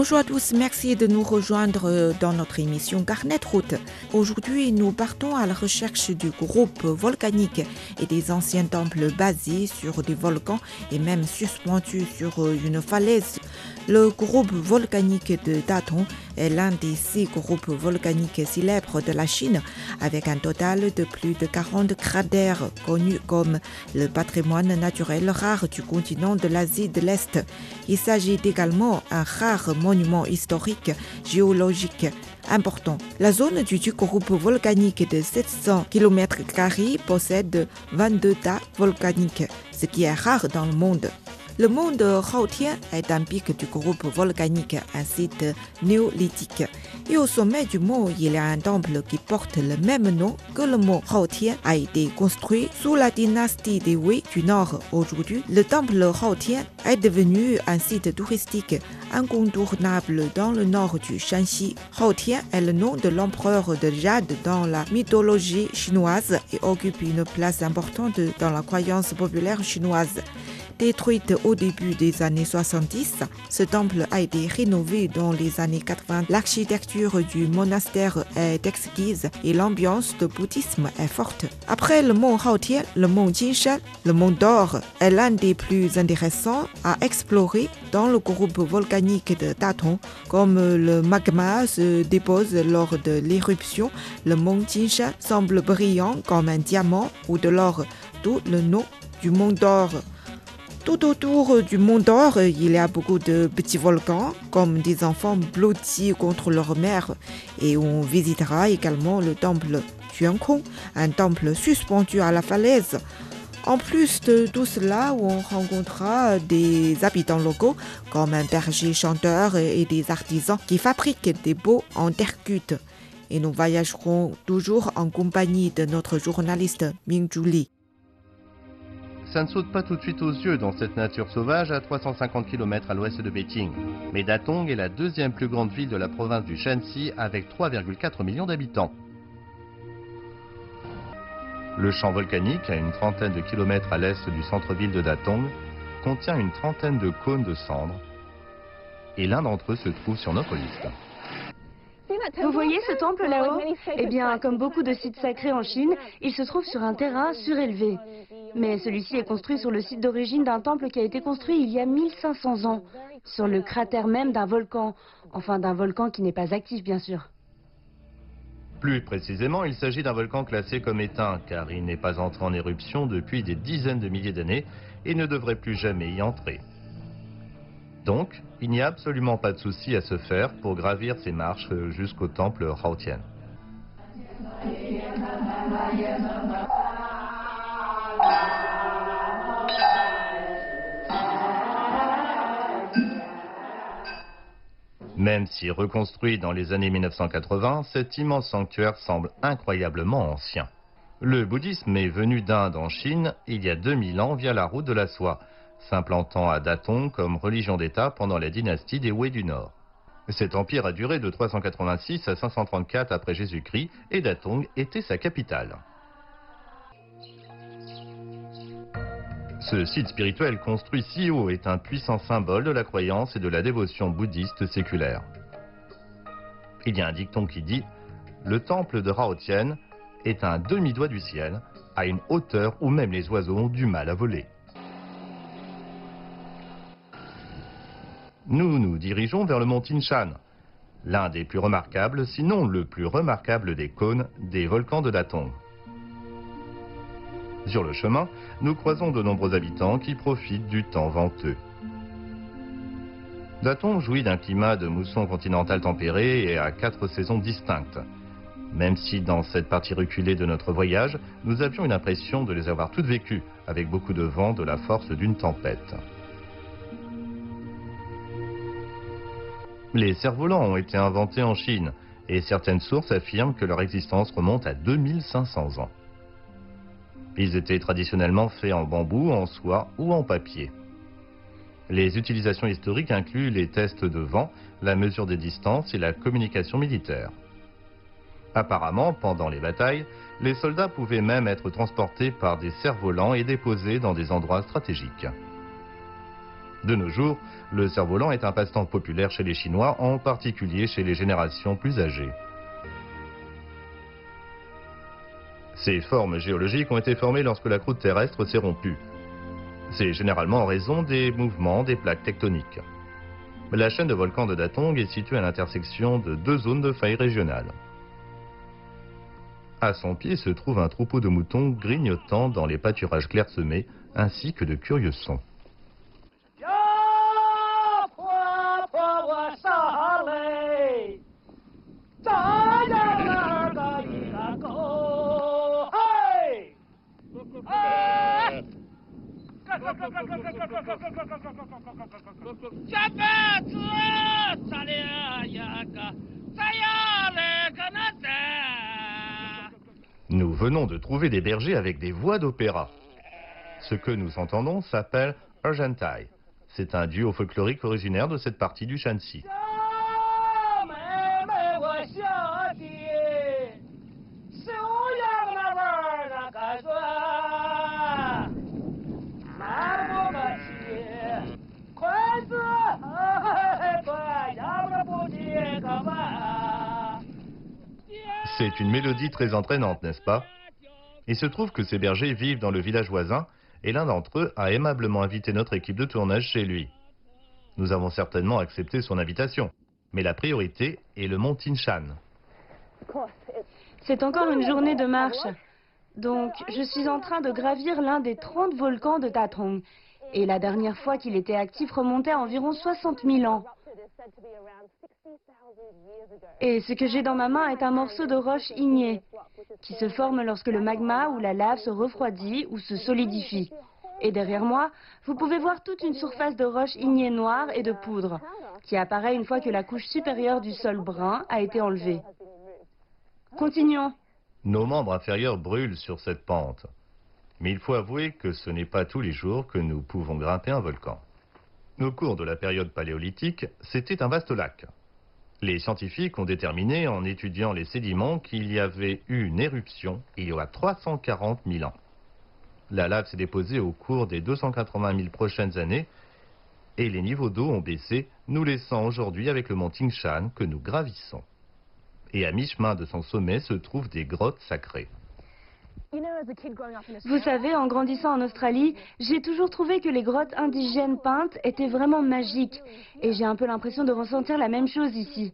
Bonjour à tous, merci de nous rejoindre dans notre émission Garnet Route. Aujourd'hui, nous partons à la recherche du groupe volcanique et des anciens temples basés sur des volcans et même suspendus sur une falaise. Le groupe volcanique de Datong est l'un des six groupes volcaniques célèbres de la Chine, avec un total de plus de 40 cratères connus comme le patrimoine naturel rare du continent de l'Asie de l'Est. Il s'agit également d'un rare monument historique géologique important. La zone du groupe volcanique de 700 km possède 22 tas volcaniques, ce qui est rare dans le monde. Le mont de Haotien est un pic du groupe volcanique, site néolithique. Et au sommet du mont, il y a un temple qui porte le même nom que le mont Haotien a été construit sous la dynastie des Wei du Nord. Aujourd'hui, le temple Haotien est devenu un site touristique incontournable dans le nord du Shanxi. Haotien est le nom de l'empereur de Jade dans la mythologie chinoise et occupe une place importante dans la croyance populaire chinoise. Détruite au début des années 70, ce temple a été rénové dans les années 80. L'architecture du monastère est exquise et l'ambiance de bouddhisme est forte. Après le mont Haotien, le mont Jinshan, le mont d'Or est l'un des plus intéressants à explorer dans le groupe volcanique de Datong. Comme le magma se dépose lors de l'éruption, le mont Jinshan semble brillant comme un diamant ou de l'or, d'où le nom du mont d'Or. Tout autour du mont d'Or, il y a beaucoup de petits volcans, comme des enfants blottis contre leur mère. Et on visitera également le temple Xuankong, un temple suspendu à la falaise. En plus de tout cela, on rencontrera des habitants locaux, comme un berger chanteur et des artisans qui fabriquent des beaux en terre cuite. Et nous voyagerons toujours en compagnie de notre journaliste Ming Li. Ça ne saute pas tout de suite aux yeux dans cette nature sauvage à 350 km à l'ouest de Beijing. Mais Datong est la deuxième plus grande ville de la province du Shanxi avec 3,4 millions d'habitants. Le champ volcanique, à une trentaine de kilomètres à l'est du centre-ville de Datong, contient une trentaine de cônes de cendres. Et l'un d'entre eux se trouve sur notre liste. Vous voyez ce temple là-haut? Eh bien, comme beaucoup de sites sacrés en Chine, il se trouve sur un terrain surélevé. Mais celui-ci est construit sur le site d'origine d'un temple qui a été construit il y a 1500 ans, sur le cratère même d'un volcan. Enfin, d'un volcan qui n'est pas actif, bien sûr. Plus précisément, il s'agit d'un volcan classé comme éteint, car il n'est pas entré en éruption depuis des dizaines de milliers d'années et ne devrait plus jamais y entrer. Donc, il n'y a absolument pas de souci à se faire pour gravir ces marches jusqu'au temple Haotien. Même si reconstruit dans les années 1980, cet immense sanctuaire semble incroyablement ancien. Le bouddhisme est venu d'Inde en Chine il y a 2000 ans via la route de la soie, s'implantant à Datong comme religion d'État pendant la dynastie des Wei du Nord. Cet empire a duré de 386 à 534 après Jésus-Christ et Datong était sa capitale. Ce site spirituel construit si haut est un puissant symbole de la croyance et de la dévotion bouddhiste séculaire. Il y a un dicton qui dit « Le temple de Raotien est un demi-doigt du ciel, à une hauteur où même les oiseaux ont du mal à voler. » Nous nous dirigeons vers le mont Tinshan, l'un des plus remarquables, sinon le plus remarquable des cônes des volcans de Datong. Sur le chemin, nous croisons de nombreux habitants qui profitent du temps venteux. Datong jouit d'un climat de mousson continental tempéré et à quatre saisons distinctes. Même si dans cette partie reculée de notre voyage, nous avions une impression de les avoir toutes vécues, avec beaucoup de vent de la force d'une tempête. Les cerfs-volants ont été inventés en Chine et certaines sources affirment que leur existence remonte à 2500 ans. Ils étaient traditionnellement faits en bambou, en soie ou en papier. Les utilisations historiques incluent les tests de vent, la mesure des distances et la communication militaire. Apparemment, pendant les batailles, les soldats pouvaient même être transportés par des cerfs-volants et déposés dans des endroits stratégiques. De nos jours, le cerf-volant est un passe-temps populaire chez les Chinois, en particulier chez les générations plus âgées. Ces formes géologiques ont été formées lorsque la croûte terrestre s'est rompue. C'est généralement en raison des mouvements des plaques tectoniques. La chaîne de volcans de Datong est située à l'intersection de deux zones de faille régionales. À son pied se trouve un troupeau de moutons grignotant dans les pâturages clairsemés, ainsi que de curieux sons. Nous venons de trouver des bergers avec des voix d'opéra. Ce que nous entendons s'appelle Argentai. C'est un duo folklorique originaire de cette partie du Shanxi. Très entraînante, n'est-ce pas? Il se trouve que ces bergers vivent dans le village voisin et l'un d'entre eux a aimablement invité notre équipe de tournage chez lui. Nous avons certainement accepté son invitation, mais la priorité est le mont Tinshan. C'est encore une journée de marche. Donc, je suis en train de gravir l'un des 30 volcans de Tatrong. Et la dernière fois qu'il était actif remontait à environ 60 000 ans. Et ce que j'ai dans ma main est un morceau de roche ignée, qui se forme lorsque le magma ou la lave se refroidit ou se solidifie. Et derrière moi, vous pouvez voir toute une surface de roche ignée noire et de poudre, qui apparaît une fois que la couche supérieure du sol brun a été enlevée. Continuons. Nos membres inférieurs brûlent sur cette pente. Mais il faut avouer que ce n'est pas tous les jours que nous pouvons grimper un volcan. Au cours de la période paléolithique, c'était un vaste lac. Les scientifiques ont déterminé, en étudiant les sédiments, qu'il y avait eu une éruption il y a 340 000 ans. La lave s'est déposée au cours des 280 000 prochaines années et les niveaux d'eau ont baissé, nous laissant aujourd'hui avec le mont Tingshan que nous gravissons. Et à mi-chemin de son sommet se trouvent des grottes sacrées. Vous savez, en grandissant en Australie, j'ai toujours trouvé que les grottes indigènes peintes étaient vraiment magiques. Et j'ai un peu l'impression de ressentir la même chose ici.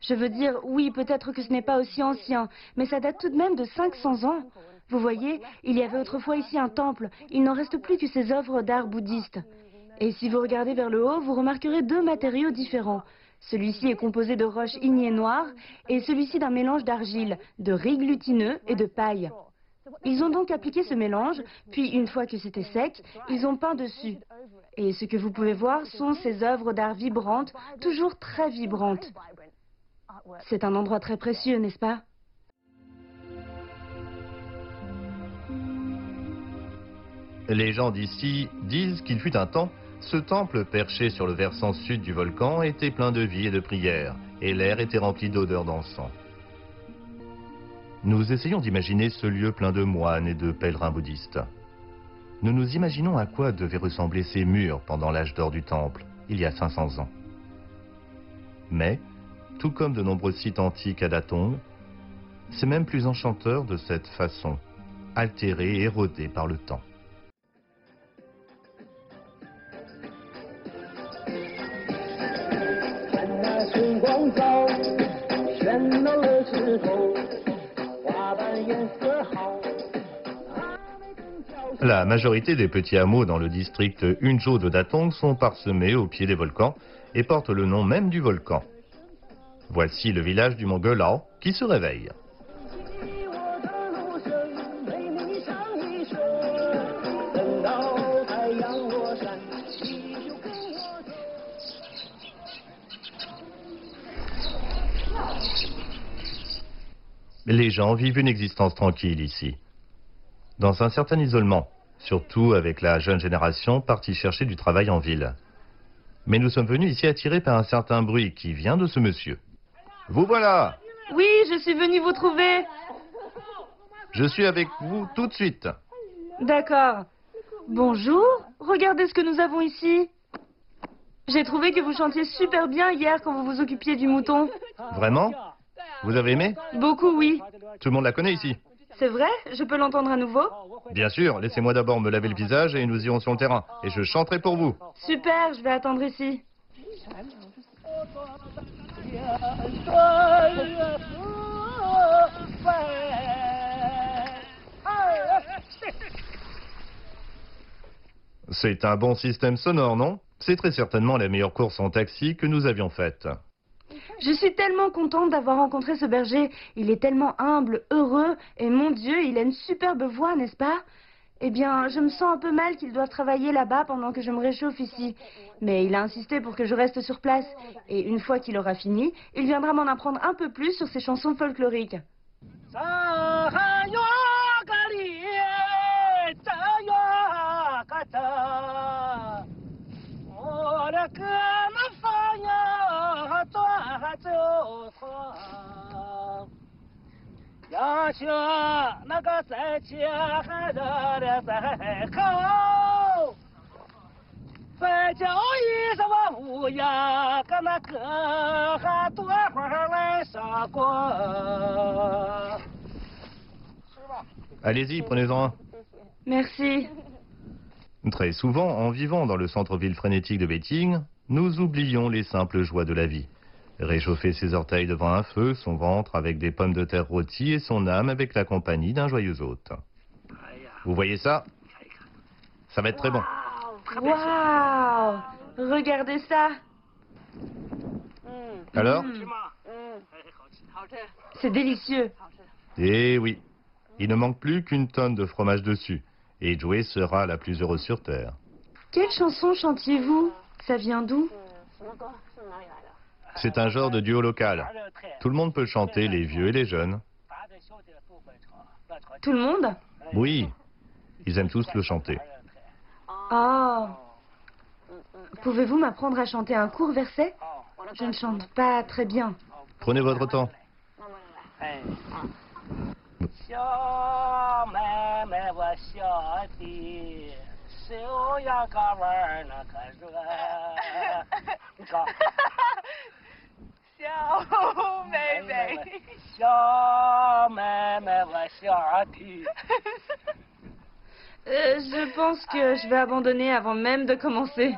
Je veux dire, oui, peut-être que ce n'est pas aussi ancien, mais ça date tout de même de 500 ans. Vous voyez, il y avait autrefois ici un temple. Il n'en reste plus que ces œuvres d'art bouddhiste. Et si vous regardez vers le haut, vous remarquerez deux matériaux différents. Celui-ci est composé de roches ignées noires et celui-ci d'un mélange d'argile, de riz glutineux et de paille. Ils ont donc appliqué ce mélange, puis une fois que c'était sec, ils ont peint dessus. Et ce que vous pouvez voir sont ces œuvres d'art vibrantes, toujours très vibrantes. C'est un endroit très précieux, n'est-ce pas? Les gens d'ici disent qu'il fut un temps, ce temple perché sur le versant sud du volcan était plein de vie et de prières, et l'air était rempli d'odeurs d'encens. Nous essayons d'imaginer ce lieu plein de moines et de pèlerins bouddhistes. Nous nous imaginons à quoi devaient ressembler ces murs pendant l'âge d'or du temple, il y a 500 ans. Mais, tout comme de nombreux sites antiques à Datong, c'est même plus enchanteur de cette façon, altéré et érodé par le temps. La majorité des petits hameaux dans le district Unjo de Datong sont parsemés au pied des volcans et portent le nom même du volcan. Voici le village du mont Gelao qui se réveille. Les gens vivent une existence tranquille ici. dans un certain isolement, surtout avec la jeune génération partie chercher du travail en ville. Mais nous sommes venus ici attirés par un certain bruit qui vient de ce monsieur. Vous voilà Oui, je suis venu vous trouver. Je suis avec vous tout de suite. D'accord. Bonjour, regardez ce que nous avons ici. J'ai trouvé que vous chantiez super bien hier quand vous vous occupiez du mouton. Vraiment? Vous avez aimé Beaucoup, oui. Tout le monde la connaît ici. C'est vrai Je peux l'entendre à nouveau Bien sûr, laissez-moi d'abord me laver le visage et nous irons sur le terrain. Et je chanterai pour vous. Super, je vais attendre ici. C'est un bon système sonore, non? C'est très certainement la meilleure course en taxi que nous avions faite. Je suis tellement contente d'avoir rencontré ce berger. Il est tellement humble, heureux, et mon Dieu, il a une superbe voix, n'est-ce pas? Eh bien, je me sens un peu mal qu'il doive travailler là-bas pendant que je me réchauffe ici. Mais il a insisté pour que je reste sur place. Et une fois qu'il aura fini, il viendra m'en apprendre un peu plus sur ses chansons folkloriques. Allez-y, prenez-en un. Merci. Très souvent, en vivant dans le centre-ville frénétique de Beijing, nous oublions les simples joies de la vie. Réchauffer ses orteils devant un feu, son ventre avec des pommes de terre rôties et son âme avec la compagnie d'un joyeux hôte. Vous voyez ça? Ça va être très bon. Waouh Regardez ça Alors? Mm. C'est délicieux. Eh oui, il ne manque plus qu'une tonne de fromage dessus. Et Joey sera la plus heureuse sur Terre. Quelle chanson chantiez-vous? Ça vient d'où? C'est un genre de duo local. Tout le monde peut chanter, les vieux et les jeunes. Tout le monde Oui, ils aiment tous le chanter. Oh Pouvez-vous m'apprendre à chanter un court verset? Je ne chante pas très bien. Prenez votre temps. Euh, je pense que je vais abandonner avant même de commencer.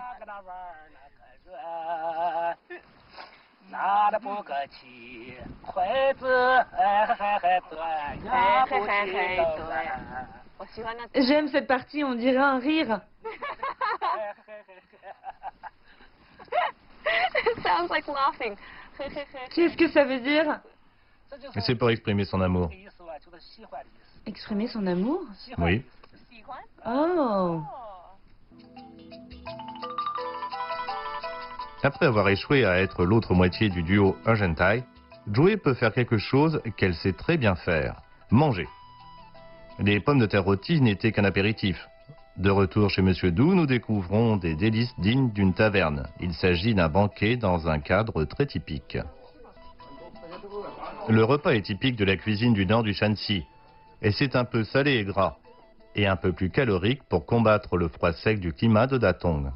J'aime cette partie, on dirait un rire. Sounds like laughing. Qu'est-ce que ça veut dire C'est pour exprimer son amour. Exprimer son amour Oui. Oh Après avoir échoué à être l'autre moitié du duo Argentai, Joey peut faire quelque chose qu'elle sait très bien faire. Manger. Les pommes de terre rôties n'étaient qu'un apéritif. De retour chez Monsieur Dou, nous découvrons des délices dignes d'une taverne. Il s'agit d'un banquet dans un cadre très typique. Le repas est typique de la cuisine du nord du Shanxi. Et c'est un peu salé et gras. Et un peu plus calorique pour combattre le froid sec du climat de Datong.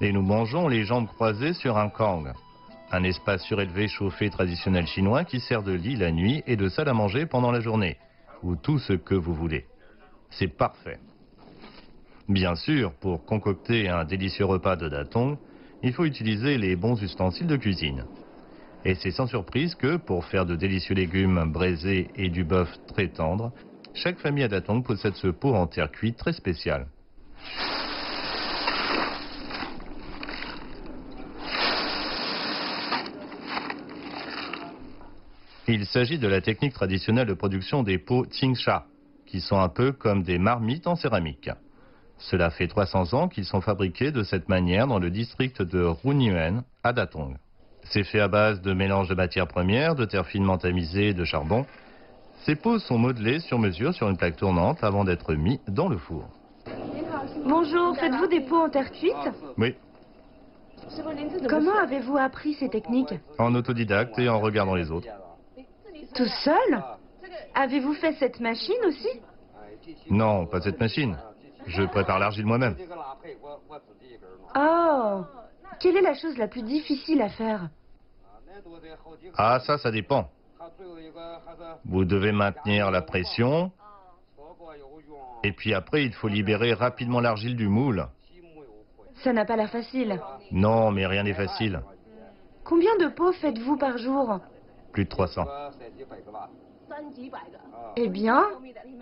Et nous mangeons les jambes croisées sur un kang, un espace surélevé chauffé traditionnel chinois qui sert de lit la nuit et de salle à manger pendant la journée, ou tout ce que vous voulez. C'est parfait. Bien sûr, pour concocter un délicieux repas de datong, il faut utiliser les bons ustensiles de cuisine. Et c'est sans surprise que, pour faire de délicieux légumes braisés et du bœuf très tendre, chaque famille à datong possède ce pot en terre cuite très spécial. Il s'agit de la technique traditionnelle de production des pots Tsingsha, qui sont un peu comme des marmites en céramique. Cela fait 300 ans qu'ils sont fabriqués de cette manière dans le district de Runyuan, à Datong. C'est fait à base de mélange de matières premières, de terre finement tamisée et de charbon. Ces pots sont modelés sur mesure sur une plaque tournante avant d'être mis dans le four. Bonjour, faites-vous des pots en terre cuite? Oui, Comment avez-vous appris ces techniques? En autodidacte et en regardant les autres. Tout seul? Avez-vous fait cette machine aussi? Non, pas cette machine. Je prépare l'argile moi-même. Oh Quelle est la chose la plus difficile à faire Ah, ça, ça dépend. Vous devez maintenir la pression. Et puis après, il faut libérer rapidement l'argile du moule. Ça n'a pas l'air facile. Non, mais rien n'est facile. Combien de pots faites-vous par jour Plus de 300. Eh bien,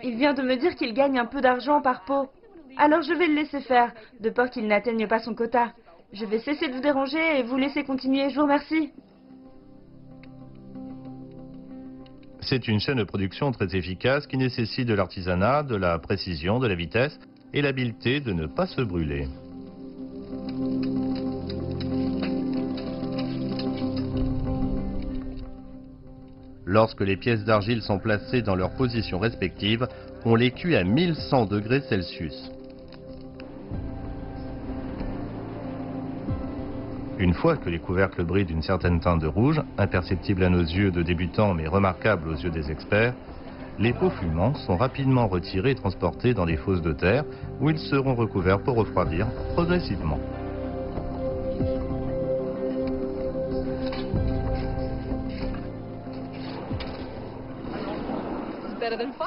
il vient de me dire qu'il gagne un peu d'argent par pot. Alors je vais le laisser faire, de peur qu'il n'atteigne pas son quota. Je vais cesser de vous déranger et vous laisser continuer. Je vous remercie. C'est une chaîne de production très efficace qui nécessite de l'artisanat, de la précision, de la vitesse et l'habileté de ne pas se brûler. Lorsque les pièces d'argile sont placées dans leurs positions respectives, on les cuit à 1100 degrés Celsius. Une fois que les couvercles brillent d'une certaine teinte de rouge, imperceptible à nos yeux de débutants mais remarquable aux yeux des experts, les pots fumants sont rapidement retirés et transportés dans des fosses de terre où ils seront recouverts pour refroidir progressivement.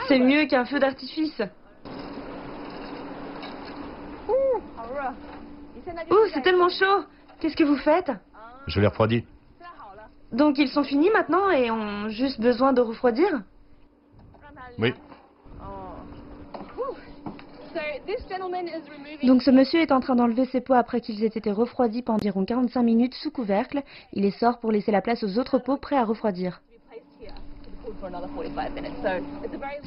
C'est mieux qu'un feu d'artifice. Ouh, c'est tellement chaud. Qu'est-ce que vous faites? Je les refroidis. Donc ils sont finis maintenant et ont juste besoin de refroidir? Oui. Donc ce monsieur est en train d'enlever ses pots après qu'ils aient été refroidis pendant environ 45 minutes sous couvercle. Il les sort pour laisser la place aux autres pots prêts à refroidir.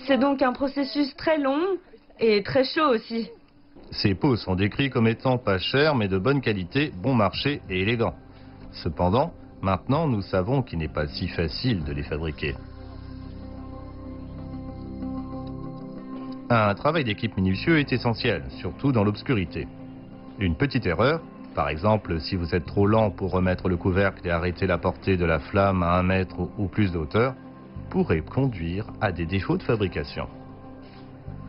C'est donc un processus très long et très chaud aussi. Ces pots sont décrits comme étant pas chers mais de bonne qualité, bon marché et élégants. Cependant, maintenant nous savons qu'il n'est pas si facile de les fabriquer. Un travail d'équipe minutieux est essentiel, surtout dans l'obscurité. Une petite erreur, par exemple si vous êtes trop lent pour remettre le couvercle et arrêter la portée de la flamme à un mètre ou plus de hauteur, pourrait conduire à des défauts de fabrication.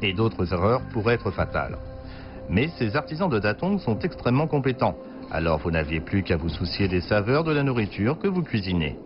Et d'autres erreurs pourraient être fatales. Mais ces artisans de datong sont extrêmement compétents, alors vous n'aviez plus qu'à vous soucier des saveurs de la nourriture que vous cuisinez.